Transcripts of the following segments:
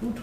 Gut.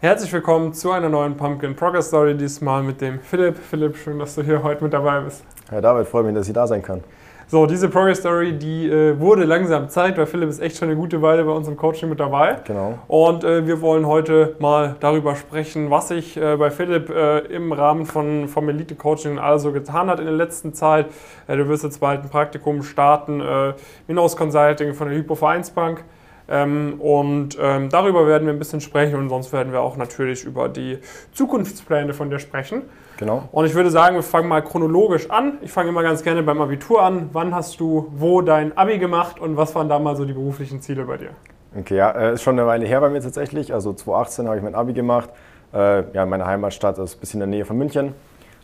Herzlich willkommen zu einer neuen Pumpkin Progress Story, diesmal mit dem Philipp. Philipp, schön, dass du hier heute mit dabei bist. Herr David, freue mich, dass ich da sein kann. So, diese Progress Story, die äh, wurde langsam Zeit, weil Philipp ist echt schon eine gute Weile bei uns im Coaching mit dabei. Genau. Und äh, wir wollen heute mal darüber sprechen, was sich äh, bei Philipp äh, im Rahmen von, vom Elite Coaching also getan hat in der letzten Zeit. Äh, du wirst jetzt bald ein Praktikum starten, äh, Minus Consulting von der Hypo Vereinsbank. Ähm, und ähm, darüber werden wir ein bisschen sprechen und sonst werden wir auch natürlich über die Zukunftspläne von dir sprechen. Genau. Und ich würde sagen, wir fangen mal chronologisch an. Ich fange immer ganz gerne beim Abitur an. Wann hast du wo dein Abi gemacht und was waren da mal so die beruflichen Ziele bei dir? Okay, ja, äh, ist schon eine Weile her bei mir tatsächlich. Also 2018 habe ich mein Abi gemacht. Äh, ja, meine Heimatstadt ist ein bisschen in der Nähe von München.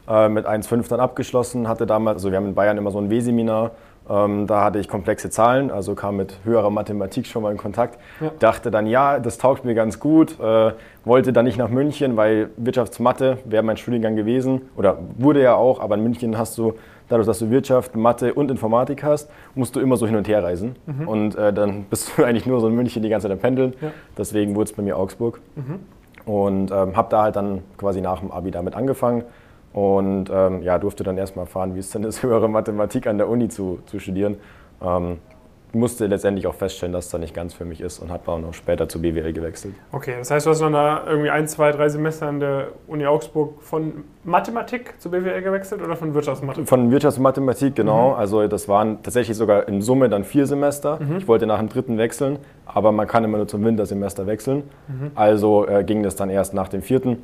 Äh, mit 1,5 dann abgeschlossen, hatte damals, also wir haben in Bayern immer so ein W-Seminar. Ähm, da hatte ich komplexe Zahlen, also kam mit höherer Mathematik schon mal in Kontakt. Ja. Dachte dann, ja, das taugt mir ganz gut. Äh, wollte dann nicht nach München, weil Wirtschaftsmathe wäre mein Studiengang gewesen oder wurde ja auch, aber in München hast du, dadurch, dass du Wirtschaft, Mathe und Informatik hast, musst du immer so hin und her reisen. Mhm. Und äh, dann bist du eigentlich nur so in München die ganze Zeit am Pendeln. Ja. Deswegen wurde es bei mir Augsburg. Mhm. Und ähm, habe da halt dann quasi nach dem Abi damit angefangen und ähm, ja, durfte dann erstmal erfahren, wie es denn ist, höhere Mathematik an der Uni zu, zu studieren. Ähm, musste letztendlich auch feststellen, dass es da nicht ganz für mich ist und habe auch noch später zu BWL gewechselt. Okay, das heißt, du hast dann da irgendwie ein, zwei, drei Semester an der Uni Augsburg von Mathematik zu BWL gewechselt oder von Wirtschaftsmathematik? Von Wirtschaftsmathematik, genau. Mhm. Also das waren tatsächlich sogar in Summe dann vier Semester. Mhm. Ich wollte nach dem dritten wechseln, aber man kann immer nur zum Wintersemester wechseln. Mhm. Also äh, ging das dann erst nach dem vierten.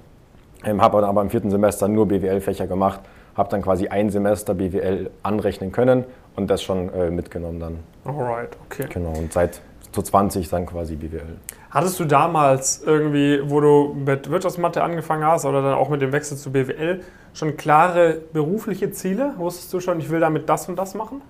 Ähm, habe aber im vierten Semester nur BWL-Fächer gemacht, habe dann quasi ein Semester BWL anrechnen können und das schon äh, mitgenommen dann. Alright, okay. Genau, und seit zu 20 dann quasi BWL. Hattest du damals irgendwie, wo du mit Wirtschaftsmathe angefangen hast oder dann auch mit dem Wechsel zu BWL, schon klare berufliche Ziele? Wusstest du schon, ich will damit das und das machen?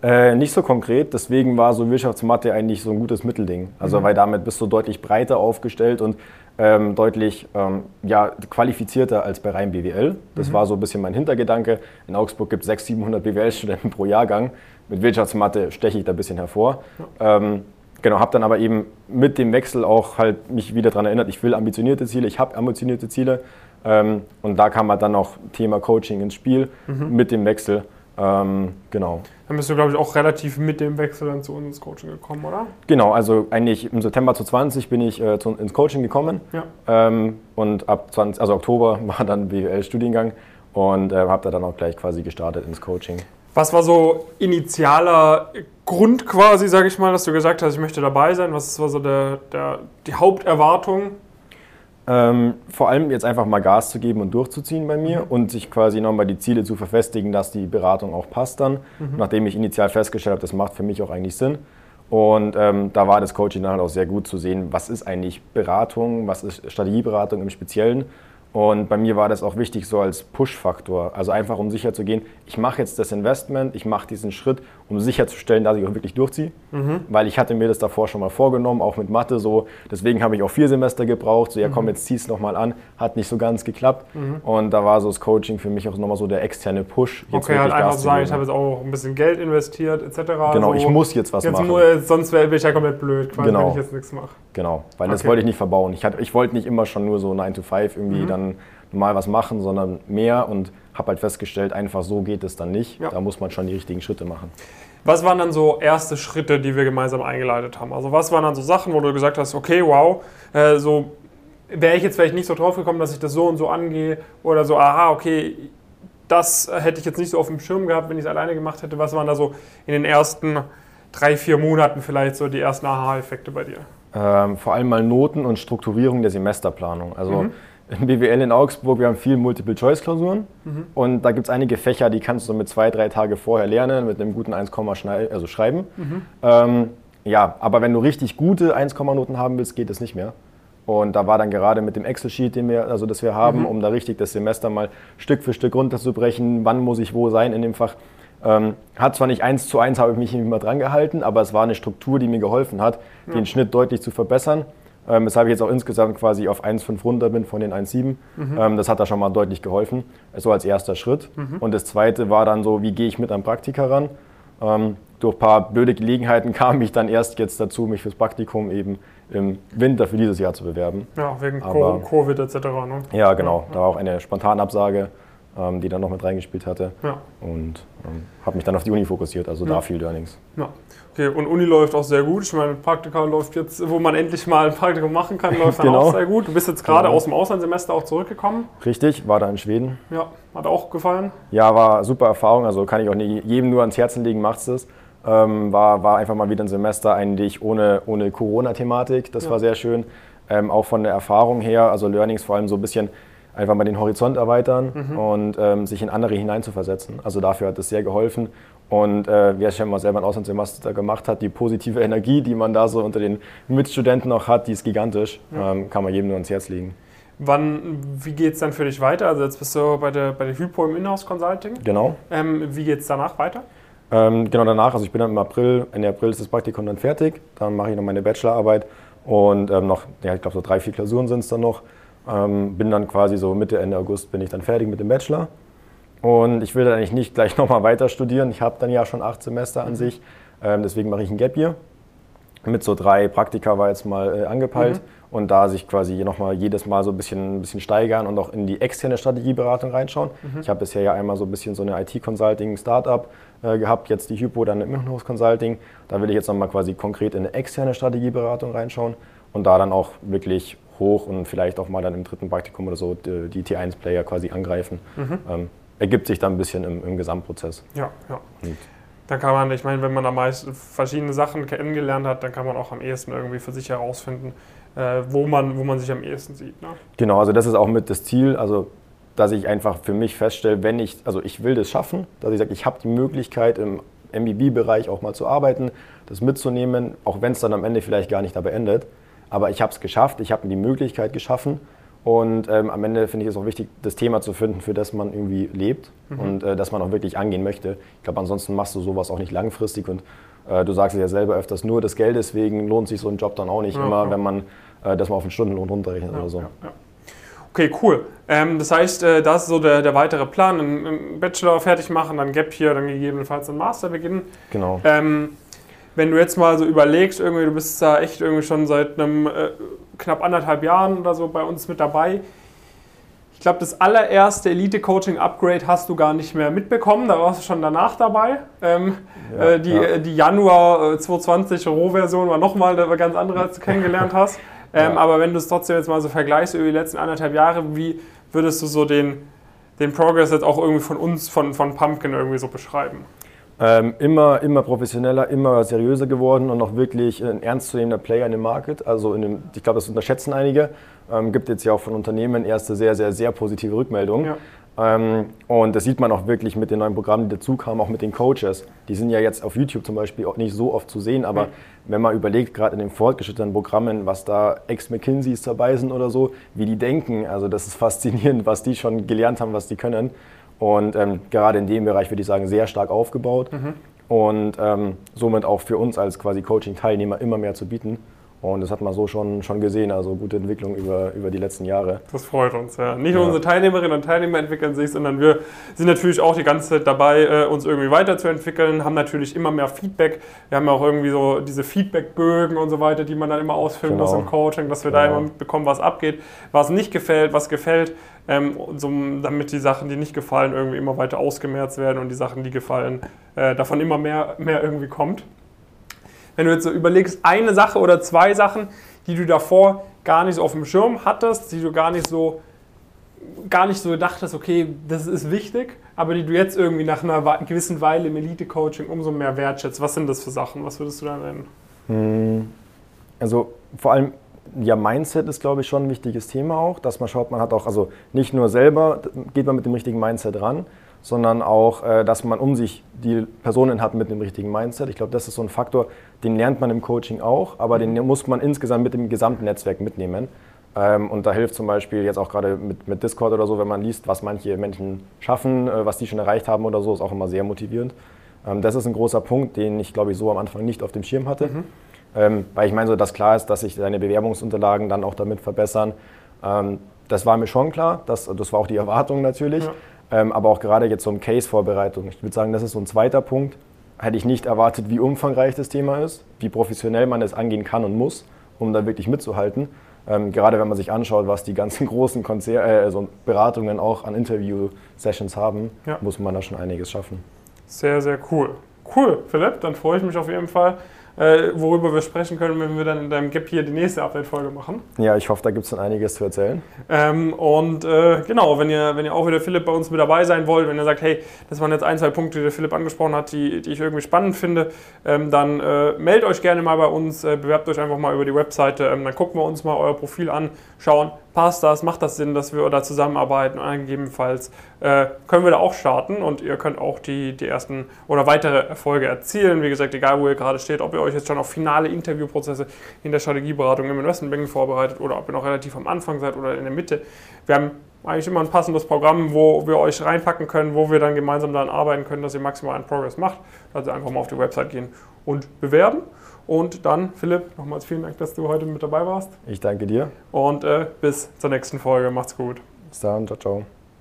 Äh, nicht so konkret, deswegen war so Wirtschaftsmathe eigentlich so ein gutes Mittelding. Also, mhm. weil damit bist du deutlich breiter aufgestellt und ähm, deutlich ähm, ja, qualifizierter als bei rein BWL. Das mhm. war so ein bisschen mein Hintergedanke. In Augsburg gibt es 600, 700 BWL-Studenten pro Jahrgang. Mit Wirtschaftsmathe steche ich da ein bisschen hervor. Ja. Ähm, genau, habe dann aber eben mit dem Wechsel auch halt mich wieder daran erinnert, ich will ambitionierte Ziele, ich habe ambitionierte Ziele. Ähm, und da kam halt dann auch Thema Coaching ins Spiel mhm. mit dem Wechsel. Ähm, genau. Dann bist du, glaube ich, auch relativ mit dem Wechsel dann zu uns ins Coaching gekommen, oder? Genau, also eigentlich im September 2020 bin ich äh, zu, ins Coaching gekommen. Ja. Ähm, und ab 20, also Oktober war dann BWL-Studiengang und äh, habe da dann auch gleich quasi gestartet ins Coaching. Was war so initialer Grund quasi, sage ich mal, dass du gesagt hast, ich möchte dabei sein? Was war so der, der, die Haupterwartung? Ähm, vor allem jetzt einfach mal Gas zu geben und durchzuziehen bei mir mhm. und sich quasi nochmal die Ziele zu verfestigen, dass die Beratung auch passt dann. Mhm. Nachdem ich initial festgestellt habe, das macht für mich auch eigentlich Sinn. Und ähm, da war das Coaching dann halt auch sehr gut zu sehen, was ist eigentlich Beratung, was ist Strategieberatung im Speziellen und bei mir war das auch wichtig so als Push-Faktor. Also einfach um sicher zu gehen, ich mache jetzt das Investment, ich mache diesen Schritt, um sicherzustellen, dass ich auch wirklich durchziehe. Mhm. Weil ich hatte mir das davor schon mal vorgenommen, auch mit Mathe so. Deswegen habe ich auch vier Semester gebraucht. So, ja komm, mhm. jetzt zieh es nochmal an. Hat nicht so ganz geklappt. Mhm. Und da war so das Coaching für mich auch nochmal so der externe Push. Jetzt okay, halt einfach sagen, ich habe jetzt auch ein bisschen Geld investiert etc. Genau, so, ich muss jetzt was jetzt machen. Nur, sonst wäre ich ja komplett blöd, genau. wenn ich jetzt nichts mache. Genau, weil okay. das wollte ich nicht verbauen. Ich, ich wollte nicht immer schon nur so 9 to 5 irgendwie mhm. dann mal was machen, sondern mehr und habe halt festgestellt, einfach so geht es dann nicht. Ja. Da muss man schon die richtigen Schritte machen. Was waren dann so erste Schritte, die wir gemeinsam eingeleitet haben? Also was waren dann so Sachen, wo du gesagt hast, okay, wow, äh, so wäre ich jetzt vielleicht nicht so drauf gekommen, dass ich das so und so angehe oder so, aha, okay, das hätte ich jetzt nicht so auf dem Schirm gehabt, wenn ich es alleine gemacht hätte. Was waren da so in den ersten drei, vier Monaten vielleicht so die ersten Aha-Effekte bei dir? Ähm, vor allem mal Noten und Strukturierung der Semesterplanung. Also mhm in BWL in Augsburg, wir haben viel Multiple-Choice-Klausuren mhm. und da gibt es einige Fächer, die kannst du mit zwei, drei Tage vorher lernen, mit einem guten 1, also schreiben. Mhm. Ähm, ja, aber wenn du richtig gute 1, Noten haben willst, geht es nicht mehr. Und da war dann gerade mit dem Excel-Sheet, also das wir haben, um da richtig das Semester mal Stück für Stück runterzubrechen, wann muss ich wo sein in dem Fach. Ähm, hat zwar nicht eins zu eins, habe ich mich immer dran gehalten, aber es war eine Struktur, die mir geholfen hat, ja. den Schnitt deutlich zu verbessern. Ähm, weshalb ich jetzt auch insgesamt quasi auf 1,5 runter bin von den 1,7. Mhm. Ähm, das hat da schon mal deutlich geholfen. So als erster Schritt. Mhm. Und das zweite war dann so, wie gehe ich mit einem Praktika ran? Ähm, durch ein paar blöde Gelegenheiten kam ich dann erst jetzt dazu, mich fürs Praktikum eben im Winter für dieses Jahr zu bewerben. Ja, wegen Aber, Covid etc. Ne? Ja, genau. Da war auch eine Spontanabsage, ähm, die dann noch mit reingespielt hatte. Ja. Und ähm, habe mich dann auf die Uni fokussiert, also ja. da viel Learnings. Ja. Okay, und Uni läuft auch sehr gut. Ich meine, Praktika läuft jetzt, wo man endlich mal ein Praktikum machen kann, läuft dann genau. auch sehr gut. Du bist jetzt gerade genau. aus dem Auslandssemester auch zurückgekommen. Richtig, war da in Schweden. Ja, hat auch gefallen? Ja, war super Erfahrung. Also kann ich auch nie, jedem nur ans Herzen legen, macht's das. Ähm, war, war einfach mal wieder ein Semester eigentlich ohne, ohne Corona-Thematik. Das ja. war sehr schön. Ähm, auch von der Erfahrung her, also Learnings vor allem so ein bisschen einfach mal den Horizont erweitern mhm. und ähm, sich in andere hineinzuversetzen. Also dafür hat es sehr geholfen. Und äh, wer schon mal selber ein Auslandssemester gemacht hat, die positive Energie, die man da so unter den Mitstudenten auch hat, die ist gigantisch. Ja. Ähm, kann man jedem nur ans Herz legen. Wann, wie geht es dann für dich weiter? Also jetzt bist du bei der, bei der Hypo im Inhouse Consulting. Genau. Ähm, wie geht es danach weiter? Ähm, genau danach, also ich bin dann im April, Ende April ist das Praktikum dann fertig. Dann mache ich noch meine Bachelorarbeit und ähm, noch, ja, ich glaube so drei, vier Klausuren sind es dann noch. Ähm, bin dann quasi so Mitte, Ende August bin ich dann fertig mit dem Bachelor. Und ich will dann eigentlich nicht gleich nochmal weiter studieren. Ich habe dann ja schon acht Semester an mhm. sich. Ähm, deswegen mache ich ein Gap Year. Mit so drei Praktika war jetzt mal äh, angepeilt. Mhm. Und da sich quasi nochmal jedes Mal so ein bisschen, ein bisschen steigern und auch in die externe Strategieberatung reinschauen. Mhm. Ich habe bisher ja einmal so ein bisschen so eine IT-Consulting-Startup äh, gehabt, jetzt die Hypo, dann im Inhouse Consulting. Da will ich jetzt nochmal quasi konkret in eine externe Strategieberatung reinschauen und da dann auch wirklich hoch und vielleicht auch mal dann im dritten Praktikum oder so die, die T1-Player quasi angreifen. Mhm. Ähm, ergibt sich dann ein bisschen im, im Gesamtprozess. Ja, ja. Und dann kann man, ich meine, wenn man da meist verschiedene Sachen kennengelernt hat, dann kann man auch am ehesten irgendwie für sich herausfinden, äh, wo, man, wo man sich am ehesten sieht. Ne? Genau, also das ist auch mit das Ziel, also dass ich einfach für mich feststelle, wenn ich, also ich will das schaffen, dass ich sage, ich habe die Möglichkeit im MBB-Bereich auch mal zu arbeiten, das mitzunehmen, auch wenn es dann am Ende vielleicht gar nicht dabei endet. Aber ich habe es geschafft, ich habe mir die Möglichkeit geschaffen und ähm, am Ende finde ich es auch wichtig, das Thema zu finden, für das man irgendwie lebt mhm. und äh, das man auch wirklich angehen möchte. Ich glaube, ansonsten machst du sowas auch nicht langfristig und äh, du sagst es ja selber öfters, nur des Geldes wegen lohnt sich so ein Job dann auch nicht ja, immer, ja. wenn man äh, das mal auf den Stundenlohn runterrechnet ja, oder so. Okay, cool. Ähm, das heißt, äh, das ist so der, der weitere Plan, einen Bachelor fertig machen, dann Gap hier, dann gegebenenfalls einen Master beginnen. Genau. Ähm, wenn du jetzt mal so überlegst, irgendwie, du bist da echt irgendwie schon seit einem äh, knapp anderthalb Jahren oder so bei uns mit dabei. Ich glaube, das allererste Elite-Coaching-Upgrade hast du gar nicht mehr mitbekommen, da warst du schon danach dabei. Ähm, ja, äh, die, ja. die Januar äh, 2020 Roh-Version war nochmal eine ganz andere, als du kennengelernt hast. Ähm, ja. Aber wenn du es trotzdem jetzt mal so vergleichst über die letzten anderthalb Jahre, wie würdest du so den, den Progress jetzt auch irgendwie von uns, von, von Pumpkin irgendwie so beschreiben? Ähm, immer, immer professioneller, immer seriöser geworden und auch wirklich ein ernstzunehmender Player in dem Market. Also in dem, ich glaube, das unterschätzen einige. Ähm, gibt jetzt ja auch von Unternehmen erste sehr, sehr, sehr positive Rückmeldungen. Ja. Ähm, und das sieht man auch wirklich mit den neuen Programmen, die dazu kamen, auch mit den Coaches. Die sind ja jetzt auf YouTube zum Beispiel auch nicht so oft zu sehen, aber mhm. wenn man überlegt, gerade in den fortgeschrittenen Programmen, was da Ex-McKinseys dabei sind oder so, wie die denken, also das ist faszinierend, was die schon gelernt haben, was die können. Und ähm, gerade in dem Bereich würde ich sagen, sehr stark aufgebaut mhm. und ähm, somit auch für uns als quasi Coaching-Teilnehmer immer mehr zu bieten. Und das hat man so schon, schon gesehen, also gute Entwicklung über, über die letzten Jahre. Das freut uns, ja. Nicht nur ja. unsere Teilnehmerinnen und Teilnehmer entwickeln sich, sondern wir sind natürlich auch die ganze Zeit dabei, äh, uns irgendwie weiterzuentwickeln, haben natürlich immer mehr Feedback. Wir haben ja auch irgendwie so diese Feedbackbögen und so weiter, die man dann immer ausfüllen genau. muss im Coaching, dass wir genau. da immer mitbekommen, was abgeht, was nicht gefällt, was gefällt, ähm, so, damit die Sachen, die nicht gefallen, irgendwie immer weiter ausgemerzt werden und die Sachen, die gefallen, äh, davon immer mehr, mehr irgendwie kommt wenn du jetzt so überlegst, eine Sache oder zwei Sachen, die du davor gar nicht so auf dem Schirm hattest, die du gar nicht so gar nicht so gedacht hast, okay, das ist wichtig, aber die du jetzt irgendwie nach einer gewissen Weile im Elite-Coaching umso mehr wertschätzt. Was sind das für Sachen? Was würdest du da nennen? Hm, also vor allem, ja, Mindset ist, glaube ich, schon ein wichtiges Thema auch, dass man schaut, man hat auch, also nicht nur selber geht man mit dem richtigen Mindset ran, sondern auch, äh, dass man um sich die Personen hat mit dem richtigen Mindset. Ich glaube, das ist so ein Faktor, den lernt man im Coaching auch, aber den muss man insgesamt mit dem gesamten Netzwerk mitnehmen. Ähm, und da hilft zum Beispiel jetzt auch gerade mit, mit Discord oder so, wenn man liest, was manche Menschen schaffen, äh, was die schon erreicht haben oder so, ist auch immer sehr motivierend. Ähm, das ist ein großer Punkt, den ich, glaube ich, so am Anfang nicht auf dem Schirm hatte. Mhm. Ähm, weil ich meine, so dass klar ist, dass sich deine Bewerbungsunterlagen dann auch damit verbessern. das war mir schon klar, das, das war auch die Erwartung natürlich. Ja. Ähm, aber auch gerade jetzt so eine Case-Vorbereitung. Ich würde sagen, das ist so ein zweiter Punkt. Hätte ich nicht erwartet, wie umfangreich das Thema ist, wie professionell man es angehen kann und muss um da wirklich mitzuhalten. Ähm, gerade wenn man sich anschaut, was die ganzen großen Konzer äh, also Beratungen auch an Interview-Sessions haben, ja. muss man da schon einiges schaffen. Sehr, sehr cool. Cool, Philipp, dann freue ich mich auf jeden Fall, äh, worüber wir sprechen können, wenn wir dann in deinem Gap hier die nächste Update-Folge machen. Ja, ich hoffe, da gibt es dann einiges zu erzählen. Ähm, und äh, genau, wenn ihr, wenn ihr auch wieder Philipp bei uns mit dabei sein wollt, wenn ihr sagt, hey, das waren jetzt ein, zwei Punkte, die der Philipp angesprochen hat, die, die ich irgendwie spannend finde, ähm, dann äh, meldet euch gerne mal bei uns, äh, bewerbt euch einfach mal über die Webseite, ähm, dann gucken wir uns mal euer Profil an, schauen, passt das, macht das Sinn, dass wir da zusammenarbeiten und gegebenenfalls äh, können wir da auch starten und ihr könnt auch die, die ersten oder weitere Erfolge erzielen. Wie gesagt, egal wo ihr gerade steht, ob ihr euch jetzt schon auf finale Interviewprozesse in der Strategieberatung im Investmentbanking vorbereitet oder ob ihr noch relativ am Anfang seid oder in der Mitte. Wir haben eigentlich immer ein passendes Programm, wo wir euch reinpacken können, wo wir dann gemeinsam daran arbeiten können, dass ihr maximal einen Progress macht. Also einfach mal auf die Website gehen und bewerben. Und dann, Philipp, nochmals vielen Dank, dass du heute mit dabei warst. Ich danke dir. Und äh, bis zur nächsten Folge. Macht's gut. Bis dann. Ciao, ciao.